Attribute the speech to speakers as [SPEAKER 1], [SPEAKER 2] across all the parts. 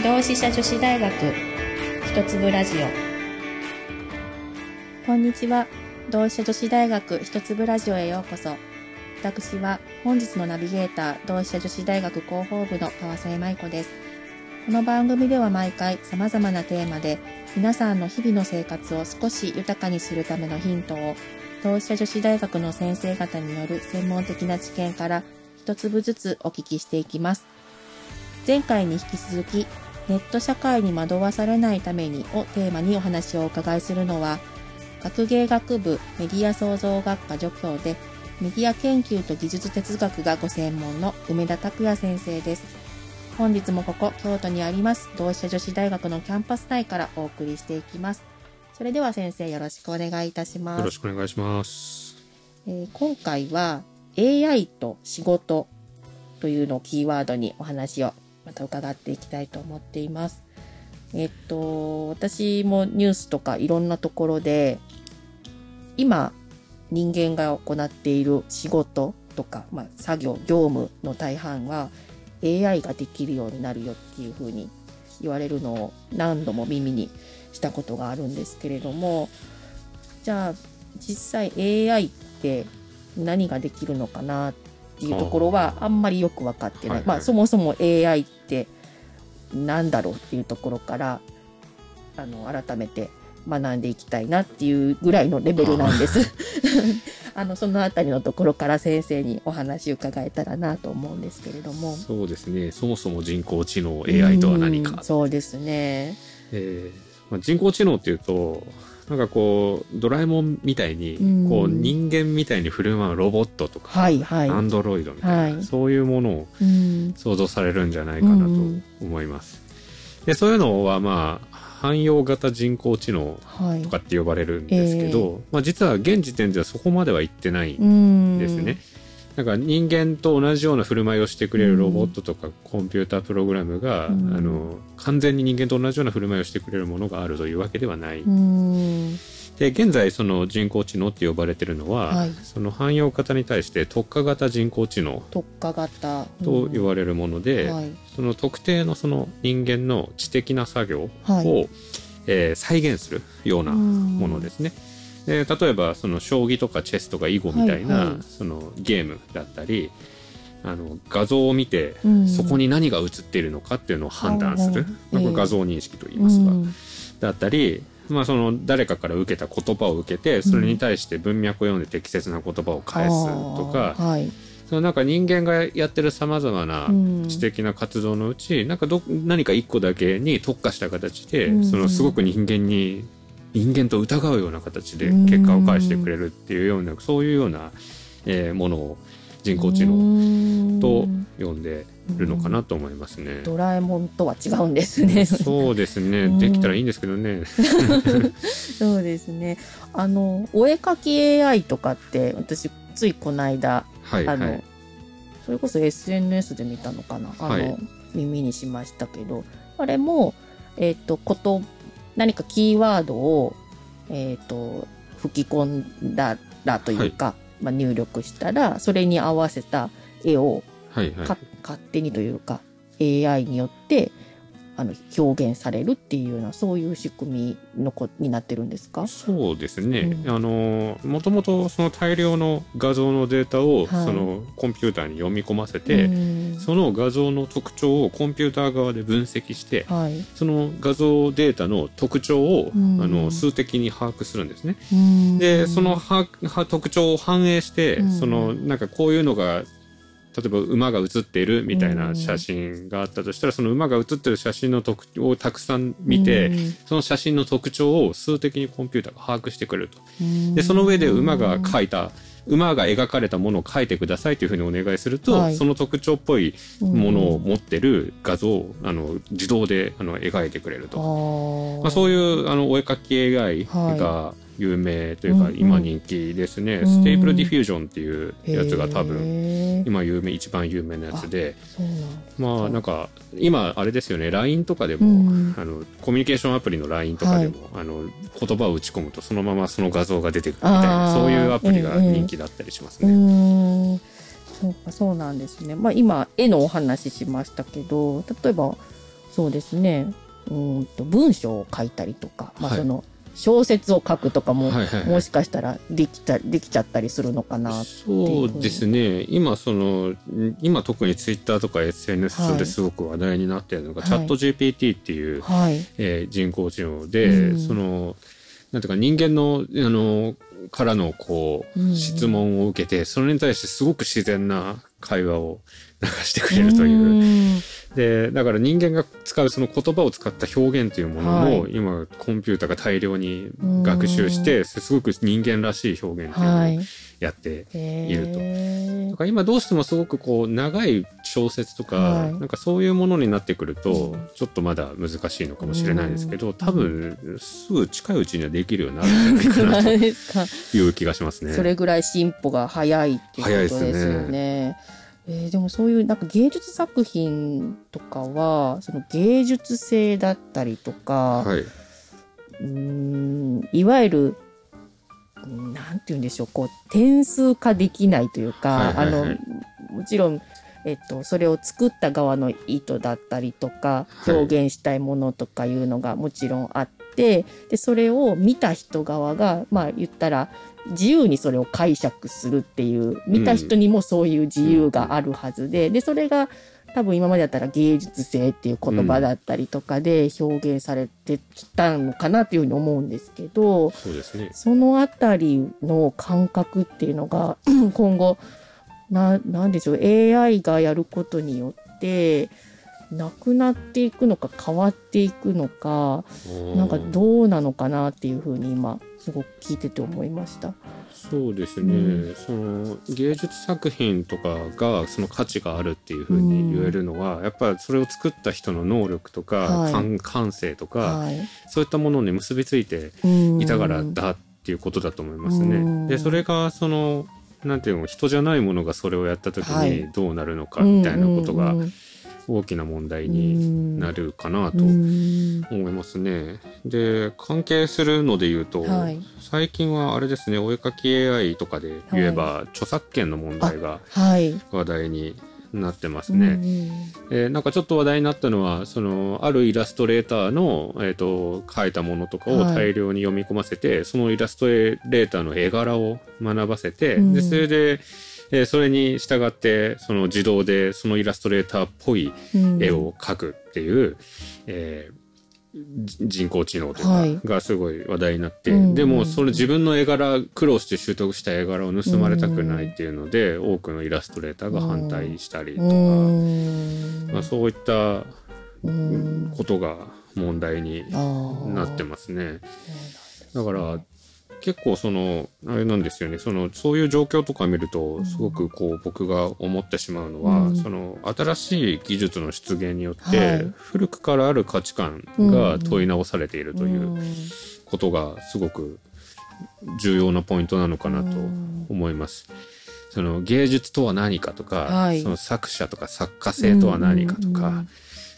[SPEAKER 1] 同志社女子大学一粒ラジオ。こんにちは。同志社女子大学一粒ラジオへようこそ。私は本日のナビゲーター同志社女子大学広報部の川添舞子です。この番組では毎回様々なテーマで皆さんの日々の生活を少し豊かにするためのヒントを同志社女子大学の先生方による専門的な知見から一粒ずつお聞きしていきます。前回に引き続きネット社会に惑わされないためにをテーマにお話をお伺いするのは学芸学部メディア創造学科助教でメディア研究と技術哲学がご専門の梅田拓也先生です。本日もここ京都にあります同志社女子大学のキャンパス内からお送りしていきます。それでは先生よろしくお願いいたします。
[SPEAKER 2] よろしくお願いします。
[SPEAKER 1] えー今回は AI と仕事というのをキーワードにお話をまた伺っていきたいと思っています。えっと、私もニュースとかいろんなところで、今人間が行っている仕事とか、まあ、作業、業務の大半は AI ができるようになるよっていうふうに言われるのを何度も耳にしたことがあるんですけれども、じゃあ実際 AI って何ができるのかなっていうところはあんまりよく分かってない、
[SPEAKER 2] はいはい
[SPEAKER 1] まあそもそも AI って何だろうっていうところからあの改めて学んでいきたいなっていうぐらいのレベルなんです。あ のそのあたりのところから先生にお話伺えたらなと思うんですけれども。
[SPEAKER 2] そうですね。そもそも人工知能 AI とは何
[SPEAKER 1] うん
[SPEAKER 2] か。
[SPEAKER 1] そうですね。
[SPEAKER 2] えーまあ、人工知能っていうと、なんかこう、ドラえもんみたいに、
[SPEAKER 1] うん
[SPEAKER 2] こう、人間みたいに振る舞うロボットとか、
[SPEAKER 1] はいはい。
[SPEAKER 2] アンドロイドみたいな、
[SPEAKER 1] はい
[SPEAKER 2] そういうものを
[SPEAKER 1] うん
[SPEAKER 2] 想像されるんじゃないかなと思います。で、そういうのはまあ、汎用型人工知能
[SPEAKER 1] はい。
[SPEAKER 2] とかって呼ばれるんですけど、まあ実は現時点ではそこまでは行ってない
[SPEAKER 1] うん
[SPEAKER 2] ですね。。なんか人間と同じような振る舞いをしてくれるロボットとかコンピュータープログラムが、
[SPEAKER 1] うん
[SPEAKER 2] あの完全に人間と同じような振る舞いをしてくれるものがあるというわけではない。
[SPEAKER 1] うん。
[SPEAKER 2] で現在その人工知能って呼ばれてるのは、
[SPEAKER 1] はい
[SPEAKER 2] その汎用型に対して特化型人工知能
[SPEAKER 1] 特化型。
[SPEAKER 2] と言われるもので、
[SPEAKER 1] はい。
[SPEAKER 2] その特定のその人間の知的な作業を、
[SPEAKER 1] はい
[SPEAKER 2] えー再現するようなものですね。で例えばその将棋とかチェスとか囲碁みたいな、
[SPEAKER 1] はいはい。
[SPEAKER 2] そのゲームだったりあの画像を見て、
[SPEAKER 1] うん。
[SPEAKER 2] そこに何が映っているのかっていうのを判断する、
[SPEAKER 1] うん
[SPEAKER 2] まあこれ画像認識と言いますが、
[SPEAKER 1] うん。
[SPEAKER 2] だったり、まあ、その誰かから受けた言葉を受けてそれに対して文脈を読んで適切な言葉を返すとか、
[SPEAKER 1] あー。はい。
[SPEAKER 2] そのなんか人間がやってるさまざまな
[SPEAKER 1] うん。
[SPEAKER 2] 知的な活動のうち、なんかど何か一個だけに特化した形で、
[SPEAKER 1] うん。
[SPEAKER 2] そのすごく人間に人間と疑うような形で結果を返してくれるっていうような、そういうような、えーものを人工知能
[SPEAKER 1] 能
[SPEAKER 2] と呼んでるのかなと思いますね。
[SPEAKER 1] ドラえもんとは違うんですね。
[SPEAKER 2] そうですね、
[SPEAKER 1] うん
[SPEAKER 2] できたらいいんですけどね。
[SPEAKER 1] そうですね。あの、お絵描き AI とかって、私、ついこの間、あの、
[SPEAKER 2] はいはい。
[SPEAKER 1] それこそ SNS で見たのかなあの、
[SPEAKER 2] はい
[SPEAKER 1] 耳にしましたけど、あれも、えっ、と、こと、何かキーワードを、えっ、と、吹き込んだらというか、まあ、入力したら、それに合わせた絵を
[SPEAKER 2] はいはい
[SPEAKER 1] か。勝手にというか AI によってあの表現されるっていうようなそういう仕組みのこになってるんですか？
[SPEAKER 2] そうですね。
[SPEAKER 1] うん。
[SPEAKER 2] あの、もともとその大量の画像のデータを、
[SPEAKER 1] はい。
[SPEAKER 2] そのコンピューターに読み込ませて、
[SPEAKER 1] うん。
[SPEAKER 2] その画像の特徴をコンピューター側で分析して、
[SPEAKER 1] はい。
[SPEAKER 2] その画像データの特徴を、
[SPEAKER 1] うん。
[SPEAKER 2] あの数的に把握するんですね。
[SPEAKER 1] うん。
[SPEAKER 2] で、そのはは特徴を反映して、
[SPEAKER 1] うん。
[SPEAKER 2] そのなんかこういうのが、例えば馬が写っているみたいな写真があったとしたら、その馬が写ってる写真の特徴をたくさん見て、
[SPEAKER 1] うん。
[SPEAKER 2] その写真の特徴を数的にコンピューターが把握してくれると。
[SPEAKER 1] うん。
[SPEAKER 2] で、その上で馬が描いた、馬が描かれたものを描いてくださいというふうにお願いすると、
[SPEAKER 1] はい。
[SPEAKER 2] その特徴っぽいものを持ってる画像を、あの自動であの描いてくれる
[SPEAKER 1] あ
[SPEAKER 2] と。
[SPEAKER 1] ー。
[SPEAKER 2] まあ、そういうあのお絵描き AI が有名というか、今人気ですね、
[SPEAKER 1] うん
[SPEAKER 2] Stable Diffusion っていうやつが多分今有名一番有名なやつで。まあなんか今あれですよね。LINE とかでも、
[SPEAKER 1] うん。
[SPEAKER 2] あのコミュニケーションアプリの LINE とかでも、あの言葉を打ち込むとそのままその画像が出てくるみたい
[SPEAKER 1] あ
[SPEAKER 2] な
[SPEAKER 1] ー。
[SPEAKER 2] そういうアプリが人気だったりします
[SPEAKER 1] う
[SPEAKER 2] ね。
[SPEAKER 1] そうかそうなんですね。まあ今絵のお話ししましたけど例えばそうですね。うんと文章を書いたりとか、まあ、
[SPEAKER 2] はい。
[SPEAKER 1] その小説を書くとかも、
[SPEAKER 2] はいはいはい。
[SPEAKER 1] もしかしたらできたできちゃったりするのかな
[SPEAKER 2] そうですね。今その今特にツイッターとか SNS 上ですごく話題になっているのが、
[SPEAKER 1] はい。
[SPEAKER 2] チャット GPT っていう、
[SPEAKER 1] はい。
[SPEAKER 2] えー人工知能で、
[SPEAKER 1] うん。
[SPEAKER 2] そのなんていうか人間のあのからのこう、
[SPEAKER 1] うん。
[SPEAKER 2] 質問を受けてそれに対してすごく自然な会話を流してくれるという。
[SPEAKER 1] う
[SPEAKER 2] でだから人間が使うその言葉を使った表現というものも、
[SPEAKER 1] はい。
[SPEAKER 2] 今コンピューターが大量に学習してすごく人間らしい表現っていうのを
[SPEAKER 1] はい
[SPEAKER 2] やって
[SPEAKER 1] い。
[SPEAKER 2] ると。
[SPEAKER 1] へ
[SPEAKER 2] だから今どうしてもすごくこう長い小説とか、
[SPEAKER 1] はい。
[SPEAKER 2] なんかそういうものになってくると、
[SPEAKER 1] うん。
[SPEAKER 2] ちょっとまだ難しいのかもしれないですけど、
[SPEAKER 1] うん。
[SPEAKER 2] 多分すぐ近いうちにはできるようになるんじゃないかなという気がしますね。
[SPEAKER 1] それぐらい進歩が早いっていうことですよね。えーでもそういうなんか芸術作品とかはその芸術性だったりとか、
[SPEAKER 2] はい、
[SPEAKER 1] うーんいわゆるうんなんて言うんでしょうこう点数化できないというか、あのもちろん、えっと、それを作った側の意図だったりとか
[SPEAKER 2] はい。
[SPEAKER 1] 表現したいものとかいうのがもちろんあって、でそれを見た人側がまあ言ったら自由にそれを解釈するっていう見た人にもそういう自由があるはずで、でそれが多分今までだったら芸術性っていう言葉だったりとかで表現されてきたのかなというふうに思うんですけど、
[SPEAKER 2] そうですね。
[SPEAKER 1] そのあたりの感覚っていうのが 今後ななんでしょう AI がやることによってなくなっていくのか変わっていくのかなんかどうなのかなっていうふうに今すごく聞いてて思いました。
[SPEAKER 2] そうですね、
[SPEAKER 1] うん。
[SPEAKER 2] その芸術作品とかがその価値があるっていうふうに言えるのは、やっぱりそれを作った人の能力とか、
[SPEAKER 1] はい。
[SPEAKER 2] 感感性とか、
[SPEAKER 1] はい、
[SPEAKER 2] そういったものに結びついていたからだっていうことだと思いますね。
[SPEAKER 1] うん。
[SPEAKER 2] でそれがそのなんていうの人じゃないものがそれをやった時
[SPEAKER 1] はい。
[SPEAKER 2] にどうなるのかみたいなことが
[SPEAKER 1] うん
[SPEAKER 2] 大きな問題になるかなと
[SPEAKER 1] うん。
[SPEAKER 2] 思いますね。で関係するので言うと、
[SPEAKER 1] はい。
[SPEAKER 2] 最近はあれですねお絵描き AI とかで言えば、著作権の問題が
[SPEAKER 1] はい。
[SPEAKER 2] 話題になってますね。えーなんかちょっと話題になったのはそのあるイラストレーターの、えー、と描いたものとかを
[SPEAKER 1] はい。
[SPEAKER 2] 大量に読み込ませて、そのイラストレーターの絵柄を学ばせて、
[SPEAKER 1] うん。
[SPEAKER 2] でそれで、えーそれに従ってその自動でそのイラストレーターっぽい
[SPEAKER 1] うん。
[SPEAKER 2] 絵を描くっていう、えーじ人工知能というか、
[SPEAKER 1] はい。
[SPEAKER 2] がすごい話題になって、
[SPEAKER 1] うん。
[SPEAKER 2] でもその自分の絵柄苦労して習得した絵柄を盗まれたくないっていうので、多くのイラストレーターが反対したりとか、
[SPEAKER 1] うん。
[SPEAKER 2] まあ、そういった
[SPEAKER 1] うん。
[SPEAKER 2] ことが問題になってますね。だから結構そのあれなんですよね。そのそういう状況とか見るとすごくこう僕が思ってしまうのは、
[SPEAKER 1] うん。
[SPEAKER 2] その新しい技術の出現によって、
[SPEAKER 1] はい。
[SPEAKER 2] 古くからある価値観が問い直されているという
[SPEAKER 1] うん。
[SPEAKER 2] ことがすごく重要なポイントなのかなと
[SPEAKER 1] うん。
[SPEAKER 2] 思います。その芸術とは何かとか、
[SPEAKER 1] はい。
[SPEAKER 2] その作者とか作家性とは何かとか、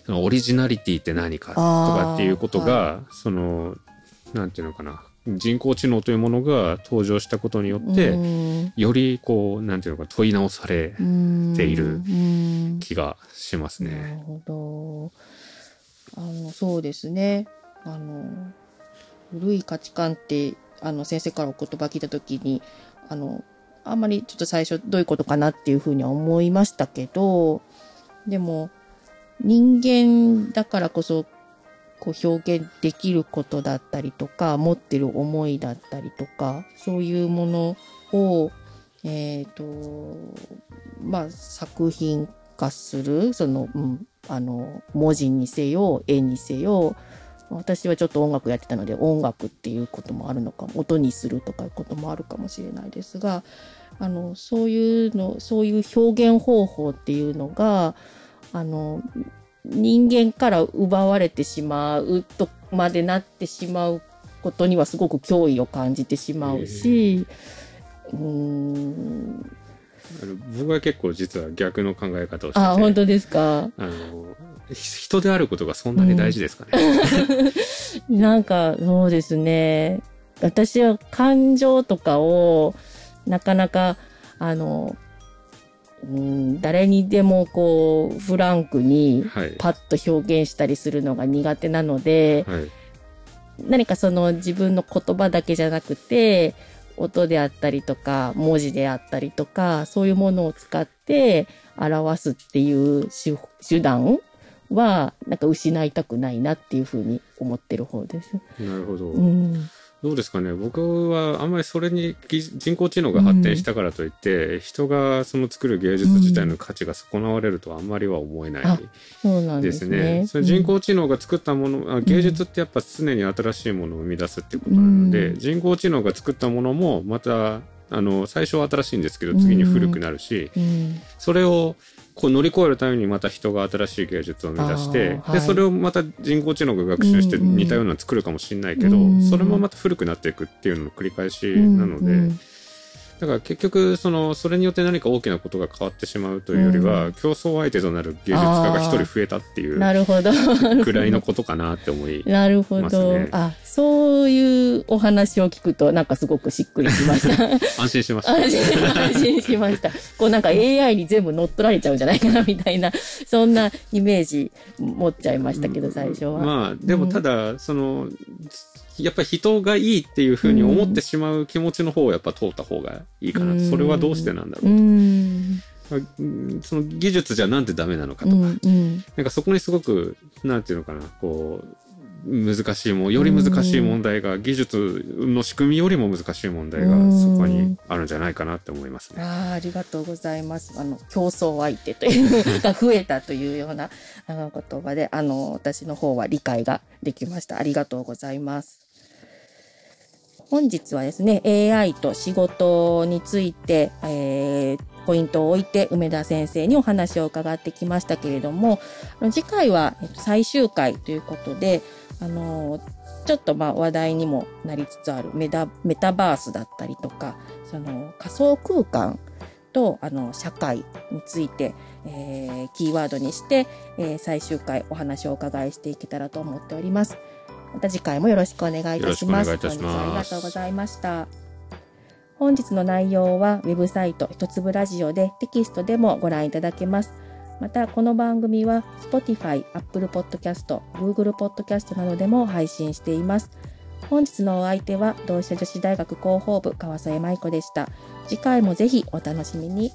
[SPEAKER 2] そのオリジナリティって何かとかっていうことが、そのなんていうのかな人工知能というものが登場したことによって、
[SPEAKER 1] うん
[SPEAKER 2] よりこうなんていうのか問い直され
[SPEAKER 1] うん
[SPEAKER 2] ている
[SPEAKER 1] うん
[SPEAKER 2] 気がします
[SPEAKER 1] なる
[SPEAKER 2] ね。
[SPEAKER 1] ほど。あの、そうですね。あの、古い価値観って、あの、先生からお言葉聞いたときに、あの、あんまりちょっと最初どういうことかなっていうふうには思いましたけど、でも、人間だからこそ、こう表現できることだったりとか、持ってる思いだったりとか、そういうものを、えっ、と、まあ、作品化する、その、うん、あの、文字にせよ、絵にせよ、私はちょっと音楽やってたので、音楽っていうこともあるのかも、音にするとかいうこともあるかもしれないですが、あの、そういうの、そういう表現方法っていうのが、あの、人間から奪われてしまうとまでなってしまうことにはすごく脅威を感じてしまうし、うーん、
[SPEAKER 2] あの僕は結構実は逆の考え方をしてて
[SPEAKER 1] あ、本当ですか？
[SPEAKER 2] あのひ人であることがそんなに大事ですかね。
[SPEAKER 1] なんか、そうですね。私は感情とかを、なかなか、あの、うん、誰にでもこう、フランクにパッと表現したりするのが苦手なので、はい、何かその自分の言葉だけじゃなくて、音であったりとか、文字であったりとか、そういうものを使って表すっていう手段は、なんか失いたくないなっていうふうに思ってる方です。
[SPEAKER 2] なるほど。うんどうですかね。僕はあんまりそれに人工知能が発展したからといって、うん、人がその作る芸術自体の価値が損なわれるとはあんまりは思えないですね。それ人工知能が作ったもの、あ芸術ってやっぱ常に新しいものを生み出すっていうことなので、うん、人工知能が作ったものもまたあの最初は新しいんですけど次に古くなるし、それをこう乗り越えるためにまた人が新しい芸術を生み出して、はい、でそれをまた人工知能が学習して似たようなの作るかもしれないけど、うんうん、それもまた古くなっていくっていうのの繰り返しなので。うんうんだから結局、その、それによって何か大きなことが変わってしまうというよりは、うん、競争相手となる芸術家が一人増えたっていう、なるほど。くらいのことかなって思います、ね。なるほど。
[SPEAKER 1] あ、そういうお話を聞くと、なんかすごくしっくりしました。
[SPEAKER 2] 安心しました。
[SPEAKER 1] 安心しました。こうなんか AI に全部乗っ取られちゃうんじゃないかなみたいな、そんなイメージ持っちゃいましたけど、最初は。
[SPEAKER 2] まあ、でもただ、その、やっぱり人がいいっていうふうに思ってしまう気持ちの方をやっぱ通った方がいいかなと。それはどうしてなんだろうと。その技術じゃなんでダメなのかとか、うんうん、なんかそこにすごく、なんていうのかな、こう、難しいもより難しい問題が、技術の仕組みよりも難しい問題がそこにあるんじゃないかなって思いますね。
[SPEAKER 1] あありがとうございます。あの、競争相手というが増えたというようなあの言葉で、あの、私の方は理解ができました。ありがとうございます。本日はですね、AI と仕事について、えー、ポイントを置いて梅田先生にお話を伺ってきましたけれども、次回は最終回ということで、あのちょっとまあ話題にもなりつつあるメタメタバースだったりとか、その仮想空間とあの社会について、えー、キーワードにして、えー、最終回お話をお伺いしていけたらと思っております。また次回もよろしくお願いいたします。
[SPEAKER 2] 本日は
[SPEAKER 1] ありがとうございました。本日の内容はウェブサイト一粒ラジオでテキストでもご覧いただけます。また、この番組は Spotify、Apple Podcast、Google Podcast などでも配信しています。本日のお相手は同志社女子大学広報部川添舞子でした。次回もぜひお楽しみに。